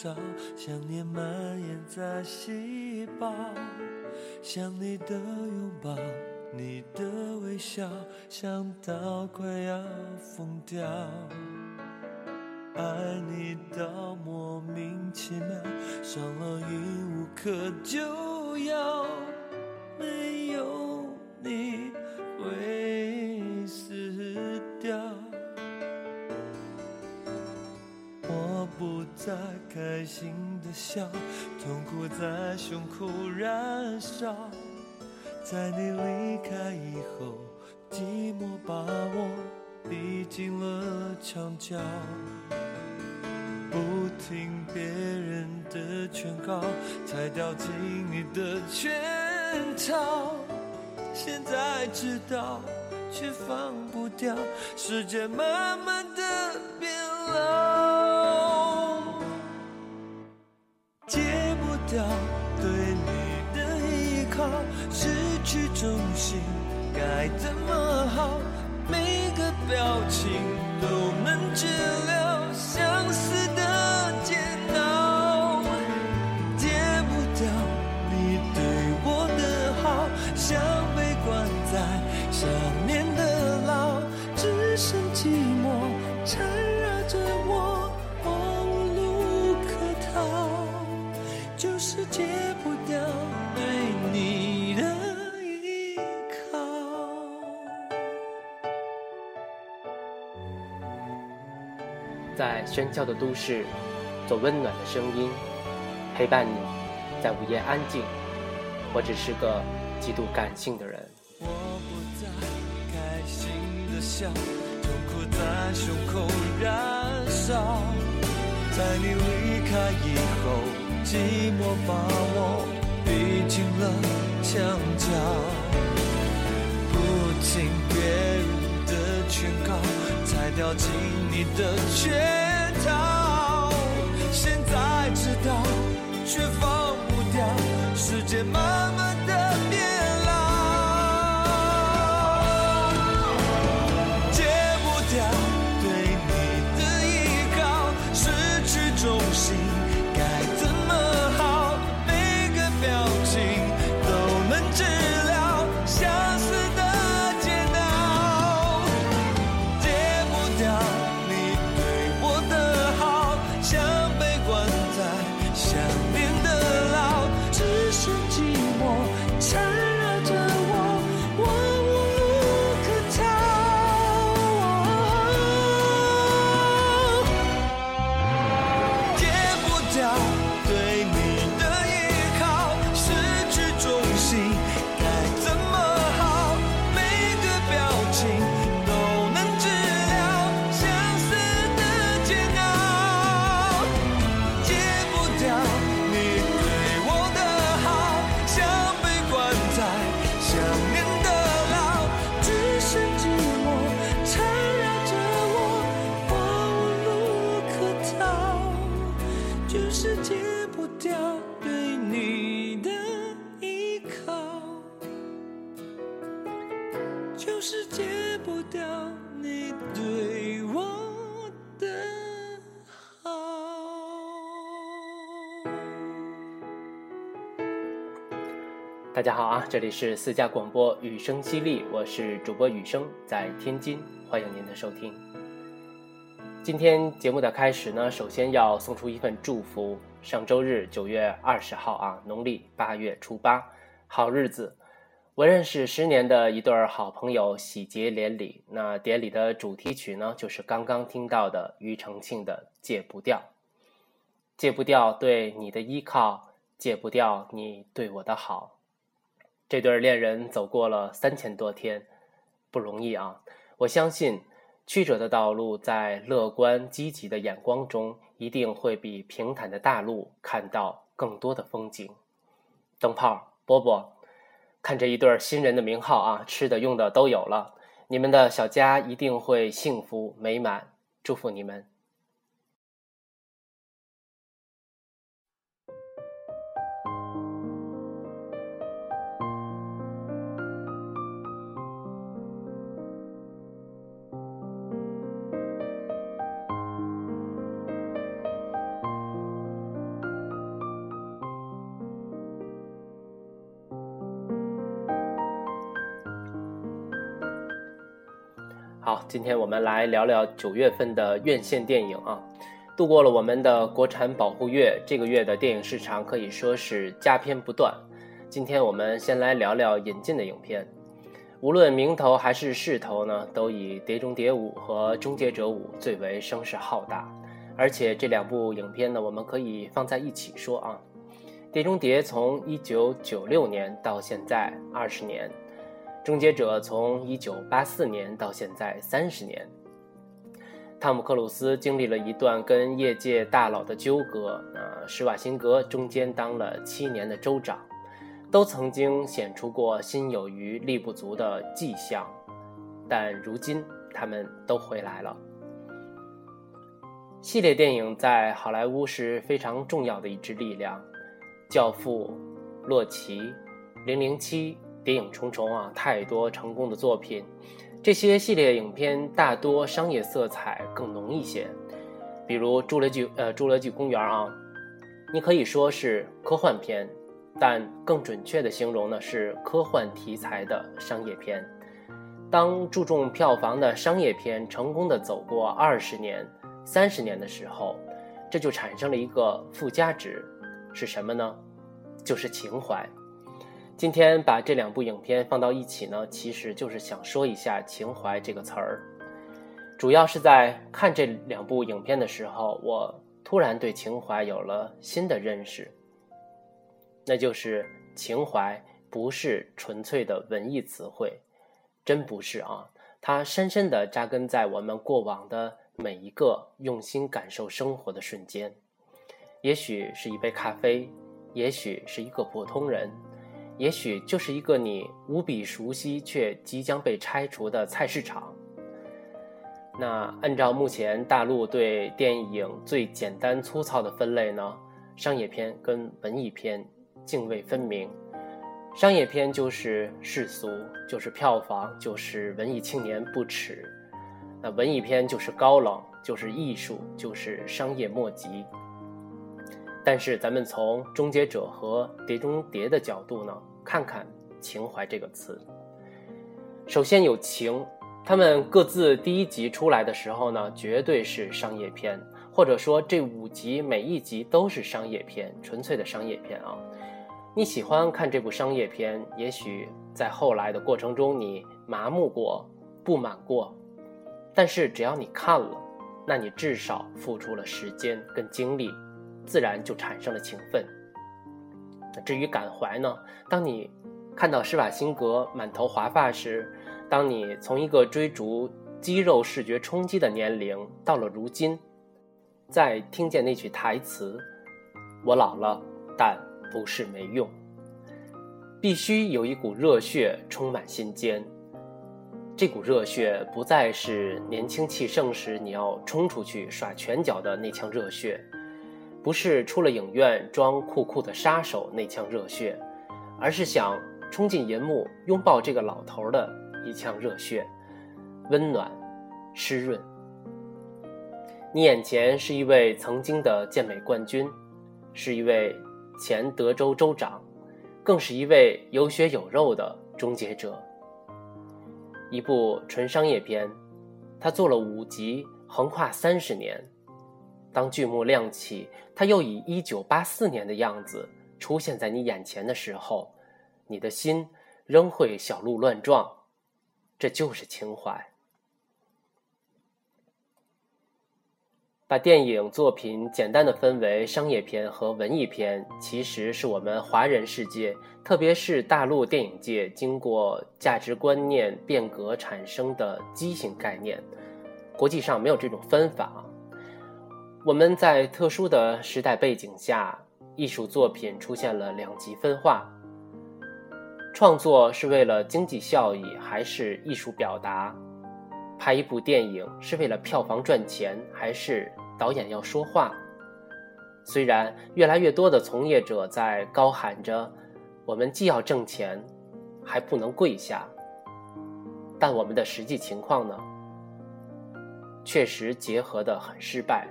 黑夜将城市笼罩，想念蔓延在细胞，想你的拥抱，你的微笑，想到快要疯掉。爱你到莫名其妙，伤了瘾无可救药，没有你开心的笑，痛苦在胸口燃烧。在你离开以后，寂寞把我逼进了墙角。不听别人的劝告，才掉进你的圈套。现在知道，却放不掉，时间慢慢的变老，掉对你的依靠，失去重心该怎么好？每个表情都能治疗相思在喧嚣的都市，做温暖的声音，陪伴你，在午夜安静。我只是个极度感性的人。我不再开心的笑，痛苦在胸口燃烧。在你离开以后，寂寞把我逼进了墙角。掉进你的圈套。现在知道，却放不掉，时间慢慢的大家好啊，这里是私家广播雨声犀利，我是主播雨声，在天津，欢迎您的收听。今天节目的开始呢，首先要送出一份祝福。上周日九月二十号啊，农历八月初八，好日子。我认识十年的一对好朋友喜结连理，那典礼的主题曲呢，就是刚刚听到的庾澄庆的《戒不掉》，戒不掉对你的依靠，戒不掉你对我的好。这对恋人走过了三千多天，不容易啊！我相信，曲折的道路在乐观积极的眼光中，一定会比平坦的大路看到更多的风景。灯泡、波波，看这一对新人的名号啊，吃的用的都有了，你们的小家一定会幸福美满，祝福你们。好，今天我们来聊聊九月份的院线电影啊。度过了我们的国产保护月，这个月的电影市场可以说是佳片不断。今天我们先来聊聊引进的影片，无论名头还是势头呢，都以《碟中谍五》和《终结者五》最为声势浩大。而且这两部影片呢，我们可以放在一起说啊，《碟中谍》从一九九六年到现在二十年，《终结者》从一九八四年到现在三十年。汤姆·克鲁斯经历了一段跟业界大佬的纠葛，呃，施瓦辛格中间当了七年的州长，都曾经显出过心有余力不足的迹象，但如今他们都回来了。系列电影在好莱坞是非常重要的一支力量，《教父》《洛奇》《零零七》《谍影重重》啊，太多成功的作品。这些系列影片大多商业色彩更浓一些，比如《侏罗纪》呃《侏罗纪公园》啊，你可以说是科幻片，但更准确的形容呢是科幻题材的商业片。当注重票房的商业片成功的走过二十年、三十年的时候，这就产生了一个附加值，是什么呢？就是情怀。今天把这两部影片放到一起呢，其实就是想说一下“情怀”这个词儿。主要是在看这两部影片的时候，我突然对情怀有了新的认识。那就是情怀不是纯粹的文艺词汇，真不是啊！它深深地扎根在我们过往的每一个用心感受生活的瞬间。也许是一杯咖啡，也许是一个普通人。也许就是一个你无比熟悉却即将被拆除的菜市场。那按照目前大陆对电影最简单粗糙的分类呢，商业片跟文艺片泾渭分明。商业片就是世俗，就是票房，就是文艺青年不耻；那文艺片就是高冷，就是艺术，就是商业末级。但是咱们从《终结者》和《碟中谍》的角度呢？看看“情怀”这个词。首先有情，他们各自第一集出来的时候呢，绝对是商业片，或者说这五集每一集都是商业片，纯粹的商业片啊。你喜欢看这部商业片，也许在后来的过程中你麻木过、不满过，但是只要你看了，那你至少付出了时间跟精力，自然就产生了情分。至于感怀呢？当你看到施瓦辛格满头华发时，当你从一个追逐肌肉视觉冲击的年龄到了如今，再听见那句台词：“我老了，但不是没用。”必须有一股热血充满心间。这股热血不再是年轻气盛时你要冲出去耍拳脚的那腔热血。不是出了影院装酷酷的杀手那腔热血，而是想冲进银幕拥抱这个老头的一腔热血，温暖、湿润。你眼前是一位曾经的健美冠军，是一位前德州州长，更是一位有血有肉的终结者。一部纯商业片，他做了五集，横跨三十年。当剧幕亮起，他又以一九八四年的样子出现在你眼前的时候，你的心仍会小鹿乱撞。这就是情怀。把电影作品简单的分为商业片和文艺片，其实是我们华人世界，特别是大陆电影界经过价值观念变革产生的畸形概念。国际上没有这种分法。我们在特殊的时代背景下，艺术作品出现了两极分化。创作是为了经济效益还是艺术表达？拍一部电影是为了票房赚钱还是导演要说话？虽然越来越多的从业者在高喊着“我们既要挣钱，还不能跪下”，但我们的实际情况呢，确实结合的很失败。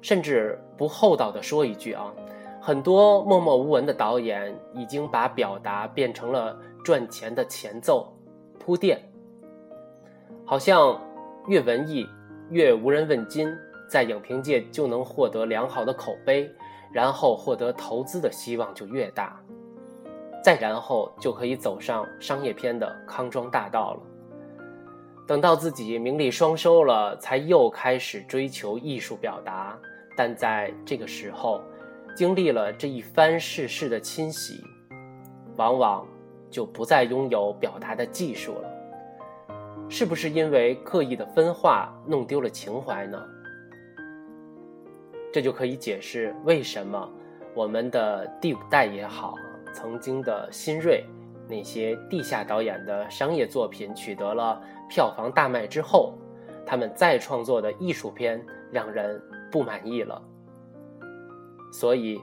甚至不厚道的说一句啊，很多默默无闻的导演已经把表达变成了赚钱的前奏、铺垫，好像越文艺，越无人问津，在影评界就能获得良好的口碑，然后获得投资的希望就越大，再然后就可以走上商业片的康庄大道了。等到自己名利双收了，才又开始追求艺术表达，但在这个时候，经历了这一番世事的侵袭，往往就不再拥有表达的技术了。是不是因为刻意的分化弄丢了情怀呢？这就可以解释为什么我们的第五代也好，曾经的新锐那些地下导演的商业作品取得了票房大卖之后，他们再创作的艺术片让人不满意了。所以，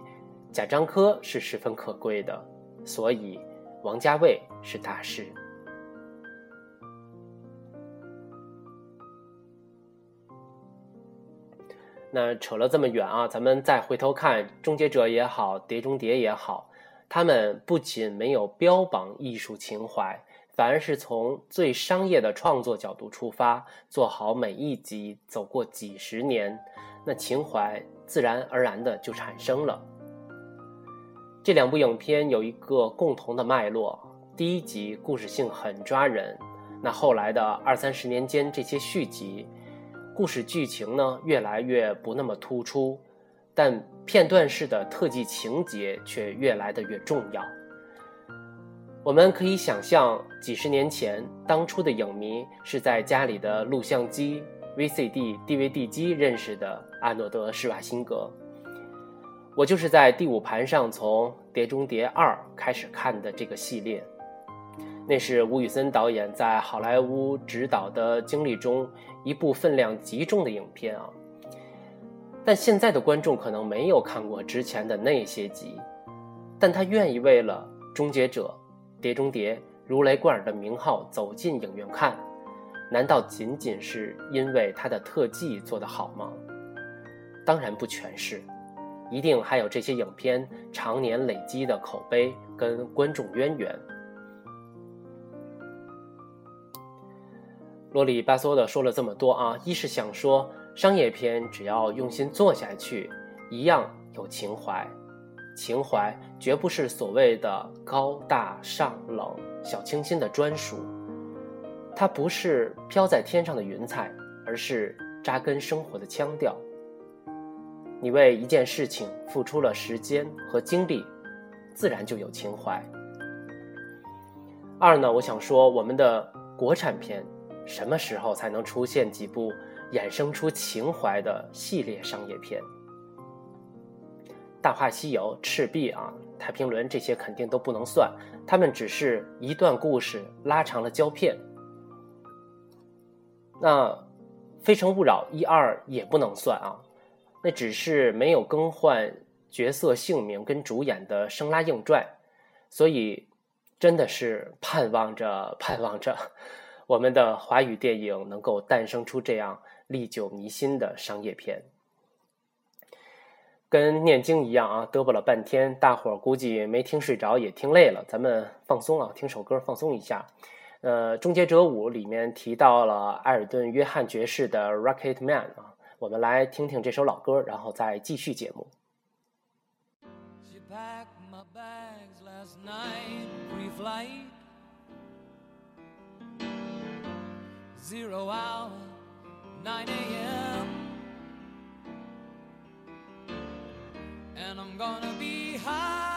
贾樟柯是十分可贵的，所以王家卫是大师。那扯了这么远啊，咱们再回头看《终结者》也好，《碟中谍》也好，他们不仅没有标榜艺术情怀，反而是从最商业的创作角度出发，做好每一集，走过几十年，那情怀自然而然的就产生了。这两部影片有一个共同的脉络，第一集故事性很抓人，那后来的二三十年间这些续集。故事剧情呢越来越不那么突出，但片段式的特技情节却越来的越重要。我们可以想象，几十年前，当初的影迷是在家里的录像机、VCD、DVD 机认识的阿诺德·施瓦辛格。我就是在第五盘上从《碟中谍二》开始看的这个系列。那是吴宇森导演在好莱坞执导的经历中一部分量极重的影片啊，但现在的观众可能没有看过之前的那些集，但他愿意为了《终结者》《碟中谍》如雷贯耳的名号走进影院看，难道仅仅是因为他的特技做得好吗？当然不全是，一定还有这些影片常年累积的口碑跟观众渊源。啰里吧嗦的说了这么多啊，一是想说商业片只要用心做下去，一样有情怀，情怀绝不是所谓的高大上冷、小清新的专属，它不是飘在天上的云彩，而是扎根生活的腔调。你为一件事情付出了时间和精力，自然就有情怀。二呢，我想说我们的国产片。什么时候才能出现几部衍生出情怀的系列商业片？《大话西游》《赤壁》啊，《太平轮》这些肯定都不能算，他们只是一段故事拉长了胶片。那《非诚勿扰》一二也不能算啊，那只是没有更换角色姓名跟主演的生拉硬拽，所以真的是盼望着盼望着。我们的华语电影能够诞生出这样历久弥新的商业片，跟念经一样啊，嘚啵了半天，大伙儿估计没听睡着，也听累了，咱们放松啊，听首歌放松一下。呃，《终结者五》里面提到了艾尔顿·约翰爵士的《Rocket Man》啊，我们来听听这首老歌，然后再继续节目。zero hour, 9 a.m. And I'm gonna be high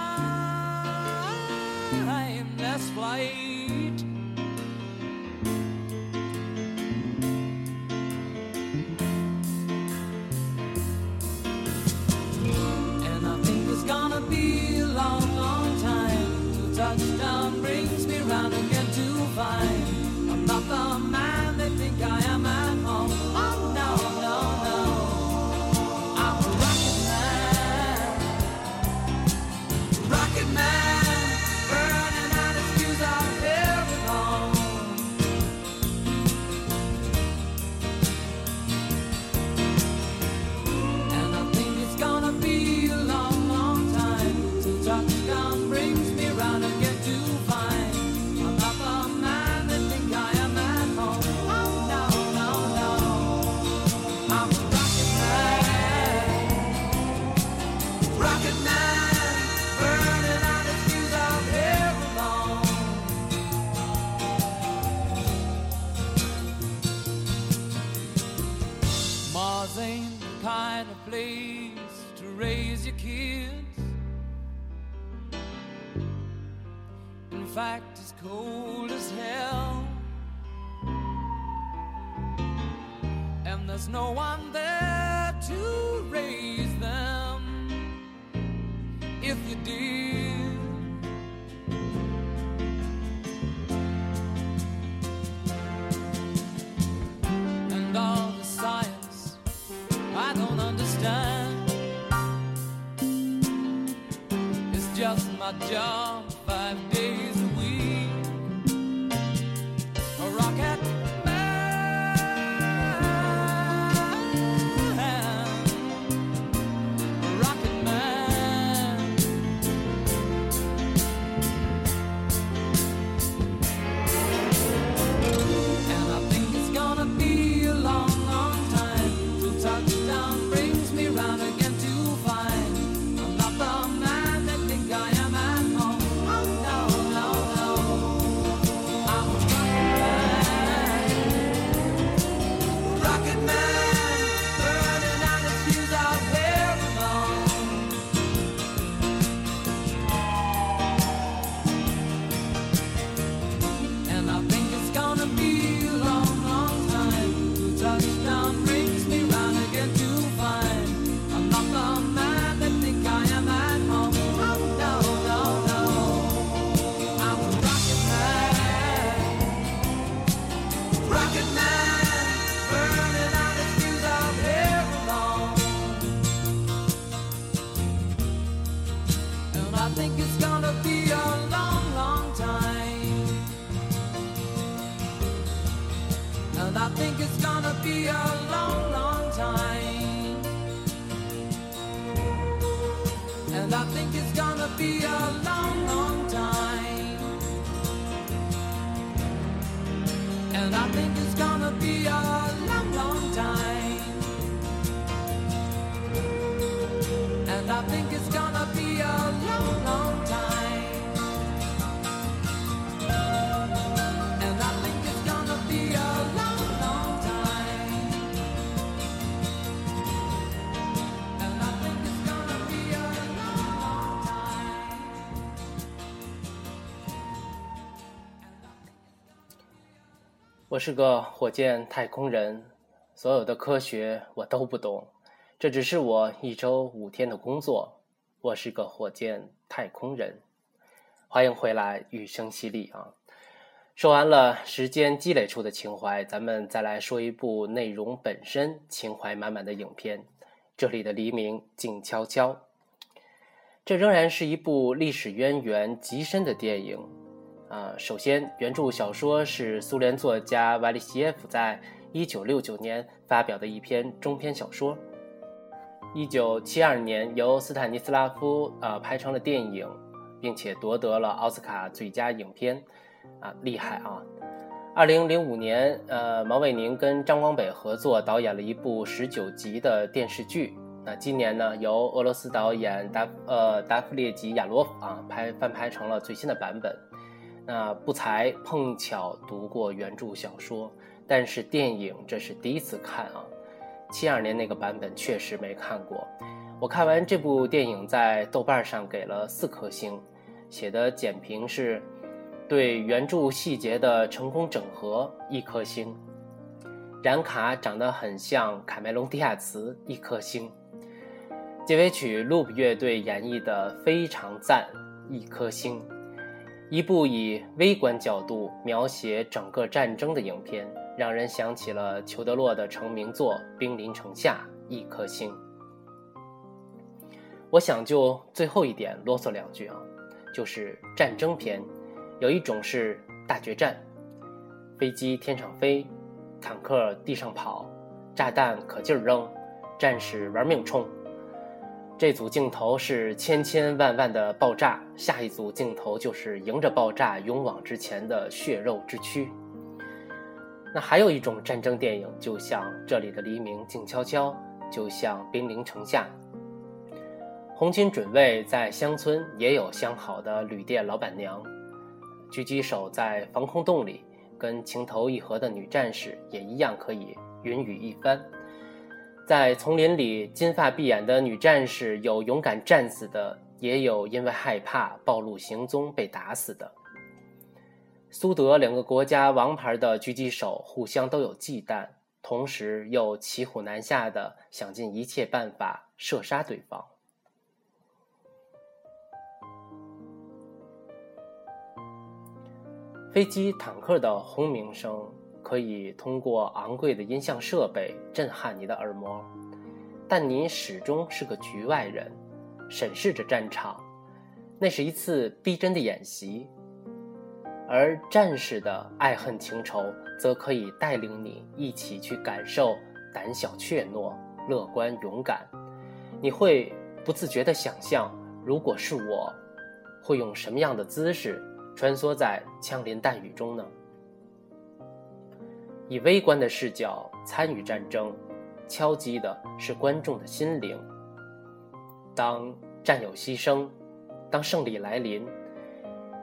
我是个火箭太空人，所有的科学我都不懂，这只是我一周五天的工作。我是个火箭太空人，欢迎回来，雨声犀利啊！说完了时间积累出的情怀，咱们再来说一部内容本身情怀满满的影片。这里的黎明静悄悄，这仍然是一部历史渊源极深的电影。啊，首先，原著小说是苏联作家瓦利西耶夫在1969年发表的一篇中篇小说。1972年由斯坦尼斯拉夫呃拍成了电影，并且夺得了奥斯卡最佳影片，啊，厉害啊！2005年，呃，毛伟宁跟张光北合作导演了一部19集的电视剧。那今年呢，由俄罗斯导演达呃达夫列吉亚罗夫啊拍翻拍成了最新的版本。那不才碰巧读过原著小说，但是电影这是第一次看啊。七二年那个版本确实没看过。我看完这部电影，在豆瓣上给了四颗星，写的简评是对原著细节的成功整合一颗星。冉卡长得很像卡梅隆·迪亚茨一颗星。结尾曲 Loop 乐队演绎的非常赞一颗星。一部以微观角度描写整个战争的影片，让人想起了裘德洛的成名作《兵临城下》，一颗星。我想就最后一点啰嗦两句啊，就是战争片，有一种是大决战，飞机天上飞，坦克地上跑，炸弹可劲儿扔，战士玩命冲。这组镜头是千千万万的爆炸，下一组镜头就是迎着爆炸勇往直前的血肉之躯。那还有一种战争电影，就像《这里的黎明静悄悄》，就像《兵临城下》。红军准尉在乡村也有相好的旅店老板娘，狙击手在防空洞里跟情投意合的女战士也一样可以云雨一番。在丛林里，金发碧眼的女战士有勇敢战死的，也有因为害怕暴露行踪被打死的。苏德两个国家王牌的狙击手互相都有忌惮，同时又骑虎难下的想尽一切办法射杀对方。飞机、坦克的轰鸣声可以通过昂贵的音像设备震撼你的耳膜，但你始终是个局外人，审视着战场。那是一次逼真的演习，而战士的爱恨情仇则可以带领你一起去感受胆小怯懦、乐观勇敢。你会不自觉地想象，如果是我，会用什么样的姿势？穿梭在枪林弹雨中呢？以微观的视角参与战争，敲击的是观众的心灵。当战友牺牲，当胜利来临，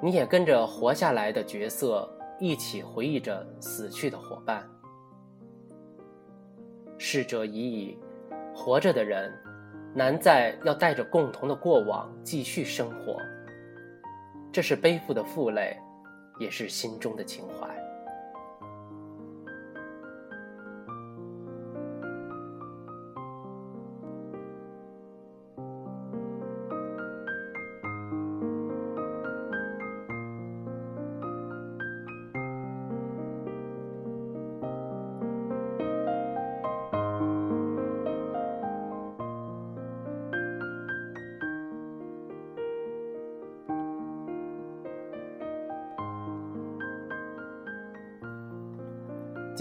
你也跟着活下来的角色一起回忆着死去的伙伴。逝者已矣，活着的人难在要带着共同的过往继续生活。这是背负的负累，也是心中的情怀。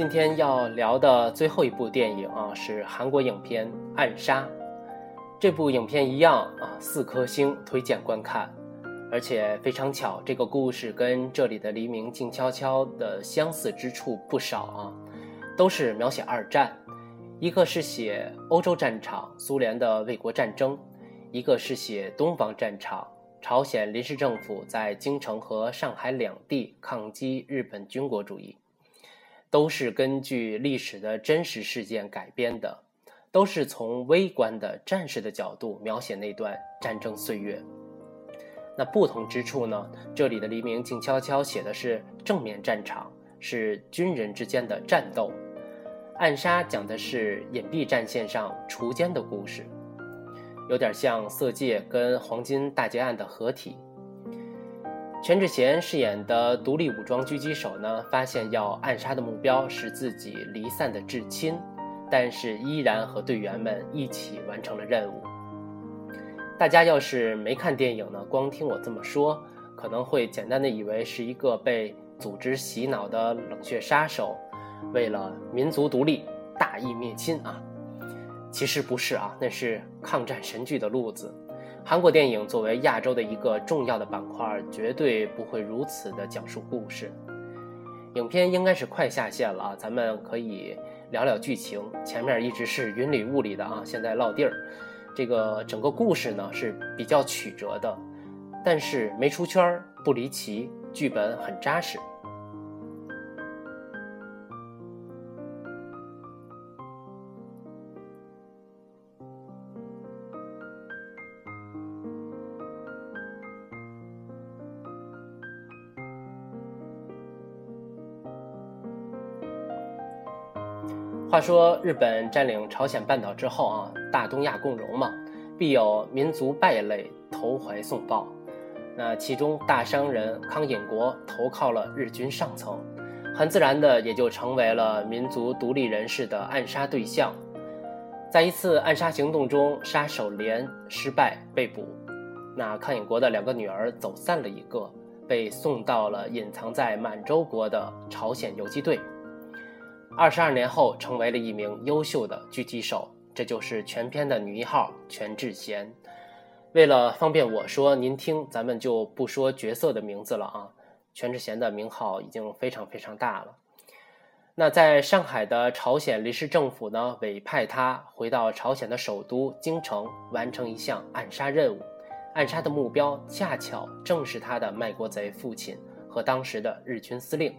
今天要聊的最后一部电影啊，是韩国影片《暗杀》。这部影片一样啊，四颗星，推荐观看。而且非常巧，这个故事跟这里的黎明静悄悄的相似之处不少啊，都是描写二战，一个是写欧洲战场，苏联的卫国战争；一个是写东方战场，朝鲜临时政府在京城和上海两地抗击日本军国主义。都是根据历史的真实事件改编的，都是从微观的战士的角度描写那段战争岁月。那不同之处呢？这里的黎明静悄悄写的是正面战场，是军人之间的战斗；暗杀讲的是隐蔽战线上锄奸的故事，有点像《色戒》跟《黄金大劫案》的合体。全智贤饰演的独立武装狙击手呢，发现要暗杀的目标是自己离散的至亲，但是依然和队员们一起完成了任务。大家要是没看电影呢，光听我这么说，可能会简单的以为是一个被组织洗脑的冷血杀手，为了民族独立大义灭亲啊。其实不是啊，那是抗战神剧的路子。韩国电影作为亚洲的一个重要的板块，绝对不会如此的讲述故事。影片应该是快下线了啊，咱们可以聊聊剧情。前面一直是云里雾里的啊，现在落地儿。这个整个故事呢是比较曲折的，但是没出圈不离奇，剧本很扎实。话说日本占领朝鲜半岛之后啊，大东亚共荣嘛，必有民族败类投怀送抱。那其中大商人康尹国投靠了日军上层，很自然的也就成为了民族独立人士的暗杀对象。在一次暗杀行动中，杀手连失败被捕，那康尹国的两个女儿走散了一个，被送到了隐藏在满洲国的朝鲜游击队。二十二年后，成为了一名优秀的狙击手，这就是全片的女一号全智贤。为了方便我说您听，咱们就不说角色的名字了啊。全智贤的名号已经非常非常大了。那在上海的朝鲜临时政府呢，委派他回到朝鲜的首都京城，完成一项暗杀任务。暗杀的目标恰巧正是他的卖国贼父亲和当时的日军司令。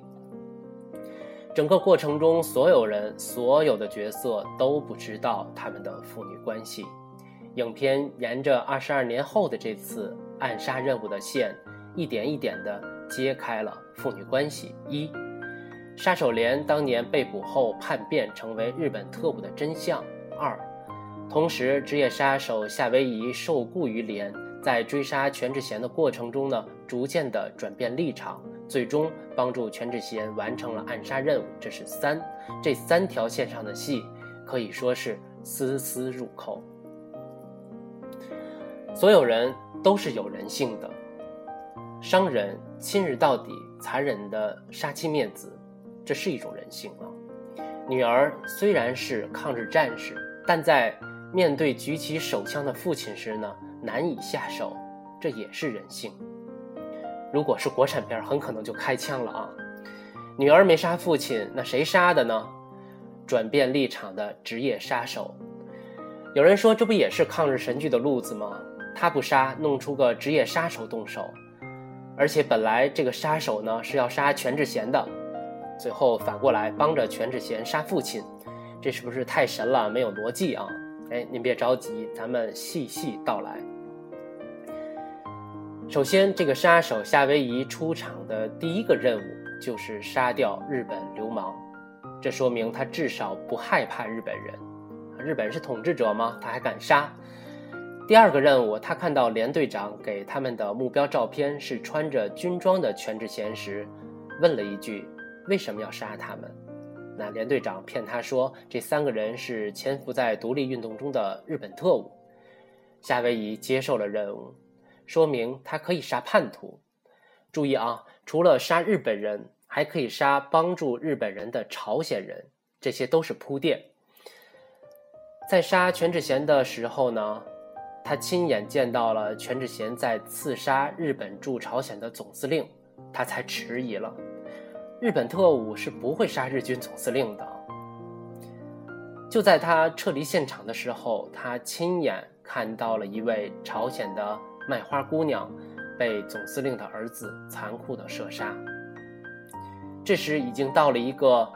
整个过程中，所有人、所有的角色都不知道他们的父女关系。影片沿着二十二年后的这次暗杀任务的线，一点一点地揭开了父女关系。一，杀手连当年被捕后叛变成为日本特务的真相。二，同时职业杀手夏威夷受雇于连，在追杀全智贤的过程中呢，逐渐的转变立场，最终帮助全智贤完成了暗杀任务。这是三，这三条线上的戏可以说是丝丝入扣。所有人都是有人性的，伤人、亲日到底、残忍的杀妻灭子，这是一种人性啊。女儿虽然是抗日战士，但在面对举起手枪的父亲时呢，难以下手，这也是人性。如果是国产片，很可能就开枪了啊。女儿没杀父亲，那谁杀的呢？转变立场的职业杀手。有人说，这不也是抗日神剧的路子吗？他不杀，弄出个职业杀手动手，而且本来这个杀手呢是要杀全智贤的，最后反过来帮着全智贤杀父亲，这是不是太神了？没有逻辑啊！哎，您别着急，咱们细细道来。首先，这个杀手夏威夷出场的第一个任务就是杀掉日本流氓，这说明他至少不害怕日本人。日本是统治者吗？他还敢杀？第二个任务，他看到连队长给他们的目标照片是穿着军装的全智贤时，问了一句：“为什么要杀他们？”那连队长骗他说，这三个人是潜伏在独立运动中的日本特务。夏威夷接受了任务，说明他可以杀叛徒。注意啊，除了杀日本人，还可以杀帮助日本人的朝鲜人，这些都是铺垫。在杀全智贤的时候呢？他亲眼见到了全智贤在刺杀日本驻朝鲜的总司令，他才迟疑了。日本特务是不会杀日军总司令的。就在他撤离现场的时候，他亲眼看到了一位朝鲜的卖花姑娘被总司令的儿子残酷的射杀。这时已经到了一个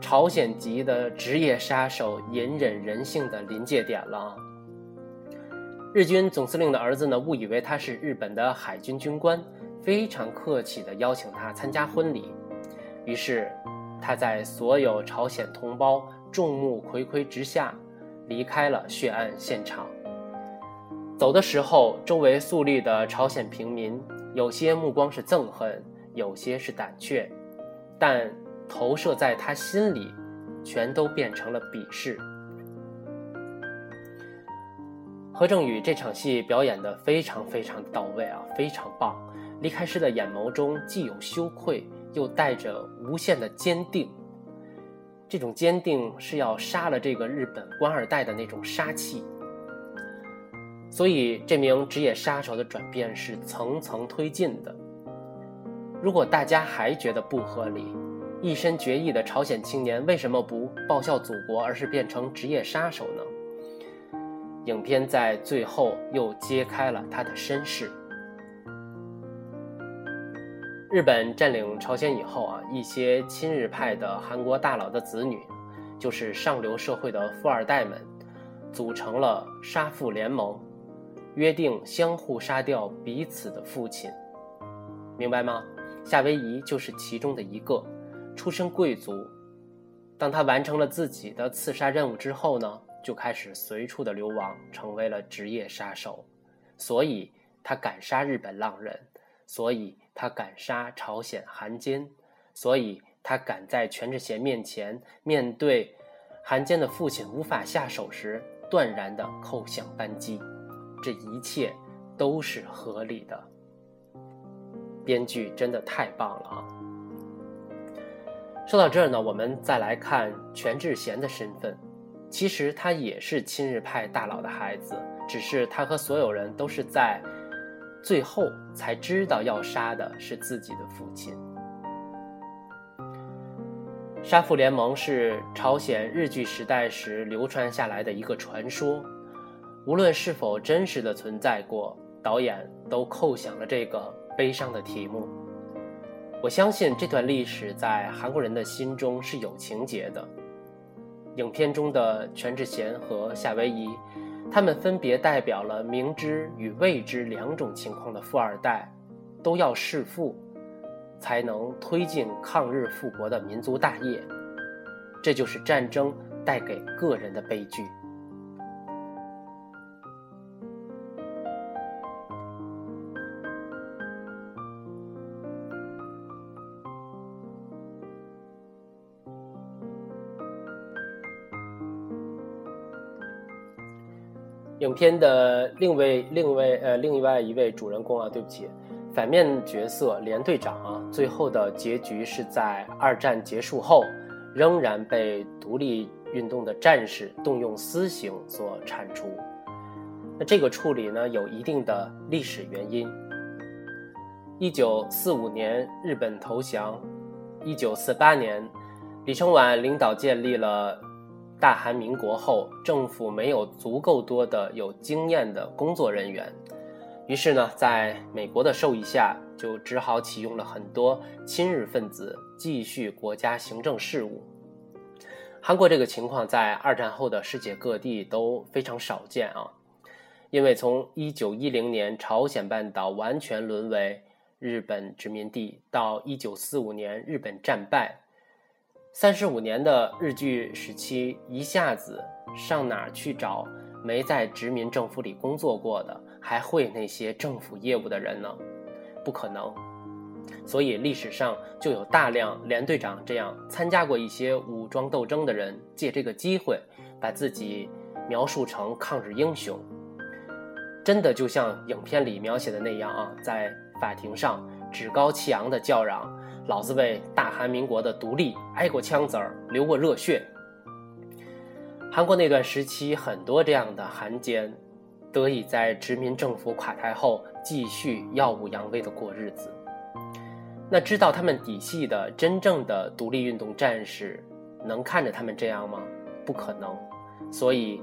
朝鲜籍的职业杀手隐忍人性的临界点了。日军总司令的儿子呢，误以为他是日本的海军军官，非常客气地邀请他参加婚礼。于是，他在所有朝鲜同胞众目睽睽之下，离开了血案现场。走的时候，周围肃立的朝鲜平民，有些目光是憎恨，有些是胆怯，但投射在他心里，全都变成了鄙视。何正宇这场戏表演的非常非常到位啊，非常棒。离开时的眼眸中既有羞愧，又带着无限的坚定。这种坚定是要杀了这个日本官二代的那种杀气。所以这名职业杀手的转变是层层推进的。如果大家还觉得不合理，一身绝艺的朝鲜青年为什么不报效祖国，而是变成职业杀手呢？影片在最后又揭开了他的身世。日本占领朝鲜以后啊，一些亲日派的韩国大佬的子女，就是上流社会的富二代们，组成了杀父联盟，约定相互杀掉彼此的父亲。明白吗？夏威夷就是其中的一个，出身贵族。当他完成了自己的刺杀任务之后呢？就开始随处的流亡，成为了职业杀手，所以他敢杀日本浪人，所以他敢杀朝鲜汉奸，所以他敢在全智贤面前，面对汉奸的父亲无法下手时，断然的扣响扳机，这一切都是合理的。编剧真的太棒了啊！说到这儿呢，我们再来看全智贤的身份。其实他也是亲日派大佬的孩子，只是他和所有人都是在最后才知道要杀的是自己的父亲。杀父联盟是朝鲜日据时代时流传下来的一个传说，无论是否真实的存在过，导演都扣响了这个悲伤的题目。我相信这段历史在韩国人的心中是有情节的。影片中的全智贤和夏威夷，他们分别代表了明知与未知两种情况的富二代，都要弑父，才能推进抗日复国的民族大业。这就是战争带给个人的悲剧。影片的另位、另位呃，另外一位主人公啊，对不起，反面角色连队长啊，最后的结局是在二战结束后，仍然被独立运动的战士动用私刑所铲除。那这个处理呢，有一定的历史原因。一九四五年日本投降，一九四八年，李承晚领导建立了。大韩民国后，政府没有足够多的有经验的工作人员，于是呢，在美国的授意下，就只好启用了很多亲日分子继续国家行政事务。韩国这个情况在二战后的世界各地都非常少见啊，因为从1910年朝鲜半岛完全沦为日本殖民地到1945年日本战败。三十五年的日据时期，一下子上哪儿去找没在殖民政府里工作过的，还会那些政府业务的人呢？不可能。所以历史上就有大量连队长这样参加过一些武装斗争的人，借这个机会把自己描述成抗日英雄。真的就像影片里描写的那样啊，在法庭上趾高气扬地叫嚷。老子为大韩民国的独立挨过枪子儿，流过热血。韩国那段时期，很多这样的韩奸，得以在殖民政府垮台后继续耀武扬威的过日子。那知道他们底细的真正的独立运动战士，能看着他们这样吗？不可能。所以，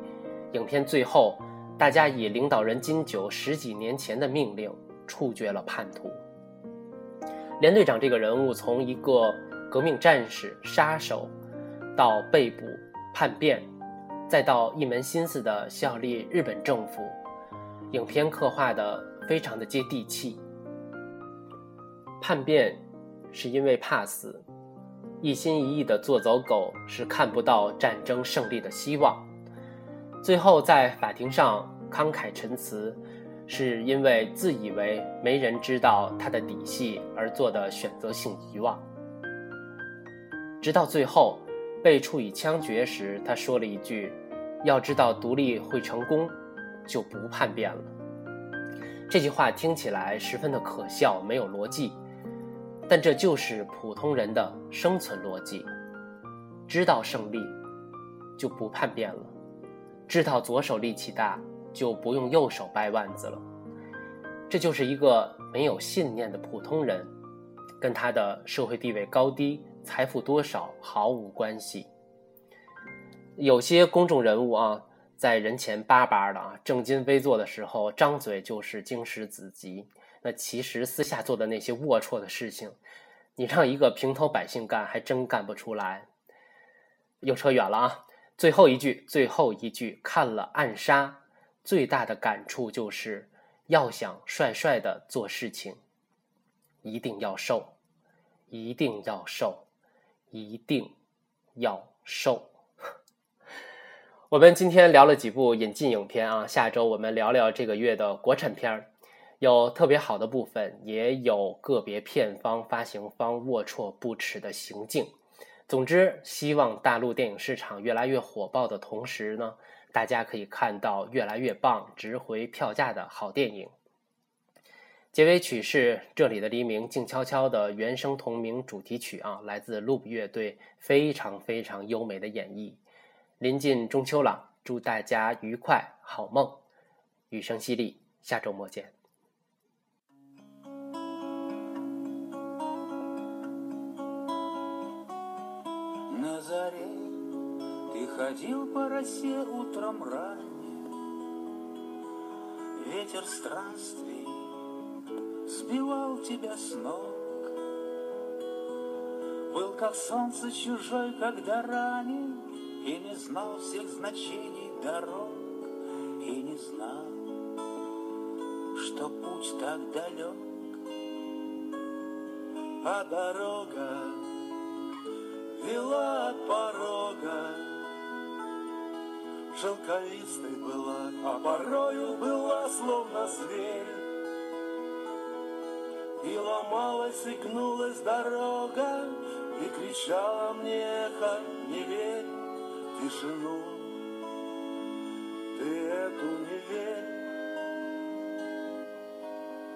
影片最后，大家以领导人金九十几年前的命令处决了叛徒。连队长这个人物，从一个革命战士、杀手，到被捕、叛变，再到一门心思的效力日本政府，影片刻画的非常的接地气。叛变是因为怕死，一心一意的做走狗是看不到战争胜利的希望，最后在法庭上慷慨陈词。是因为自以为没人知道他的底细而做的选择性遗忘，直到最后被处以枪决时，他说了一句：“要知道独立会成功，就不叛变了。”这句话听起来十分的可笑，没有逻辑，但这就是普通人的生存逻辑：知道胜利，就不叛变了；知道左手力气大。就不用右手掰腕子了，这就是一个没有信念的普通人，跟他的社会地位高低、财富多少毫无关系。有些公众人物啊，在人前巴巴的啊，正襟危坐的时候，张嘴就是经史子集，那其实私下做的那些龌龊的事情，你让一个平头百姓干，还真干不出来。又扯远了啊，最后一句，最后一句，看了暗杀。最大的感触就是，要想帅帅的做事情，一定要瘦，一定要瘦，一定要瘦。我们今天聊了几部引进影片啊，下周我们聊聊这个月的国产片儿，有特别好的部分，也有个别片方、发行方龌龊不耻的行径。总之，希望大陆电影市场越来越火爆的同时呢。大家可以看到越来越棒、值回票价的好电影。结尾曲是《这里的黎明静悄悄》的原声同名主题曲啊，来自 Loop 乐队，非常非常优美的演绎。临近中秋了，祝大家愉快好梦，雨声淅沥，下周末见。Ходил по росе утром ранним, Ветер странствий сбивал тебя с ног. как солнце чужой, когда ранен, И не знал всех значений дорог, И не знал, что путь так далек, А дорога вела от порога. Шелковистой была, а порою была словно зверь. И ломалась и гнулась дорога, И кричала мне эхо, не верь в тишину, Ты эту не верь.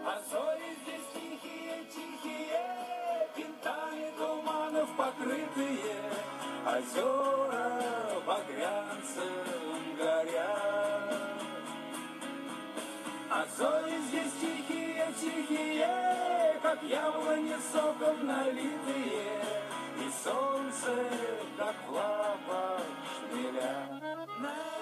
А зори здесь тихие, тихие, Пинтами туманов покрытые, Озера багрянцем Зори здесь тихие, тихие, Как яблони соком налитые, И солнце, как в лапах шмеля.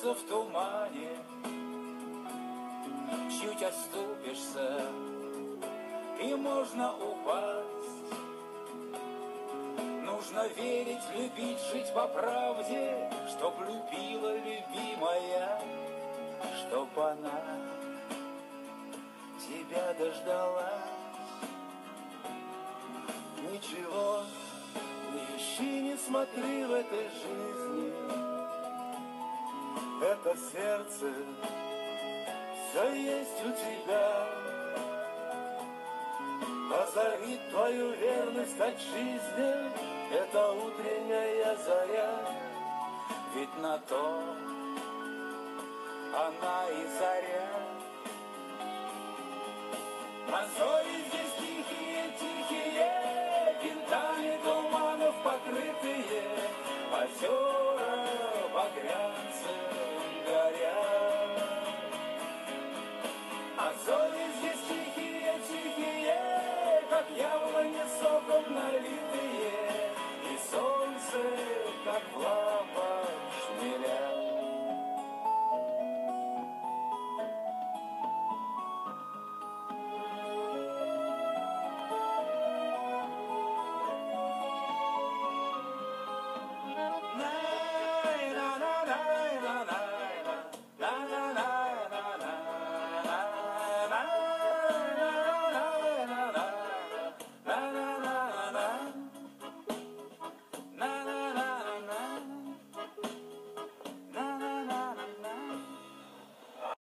Пробираться в тумане, Чуть оступишься, и можно упасть. Нужно верить, любить, жить по правде, Чтоб любила любимая, Чтоб она тебя дождалась. Ничего не ищи, не смотри в этой жизни. Это сердце все есть у тебя. Озарит твою верность от жизни Это утренняя заря Ведь на то она и заря А зори здесь тихие, тихие Винтами туманов покрытые Озера сердце, как власть.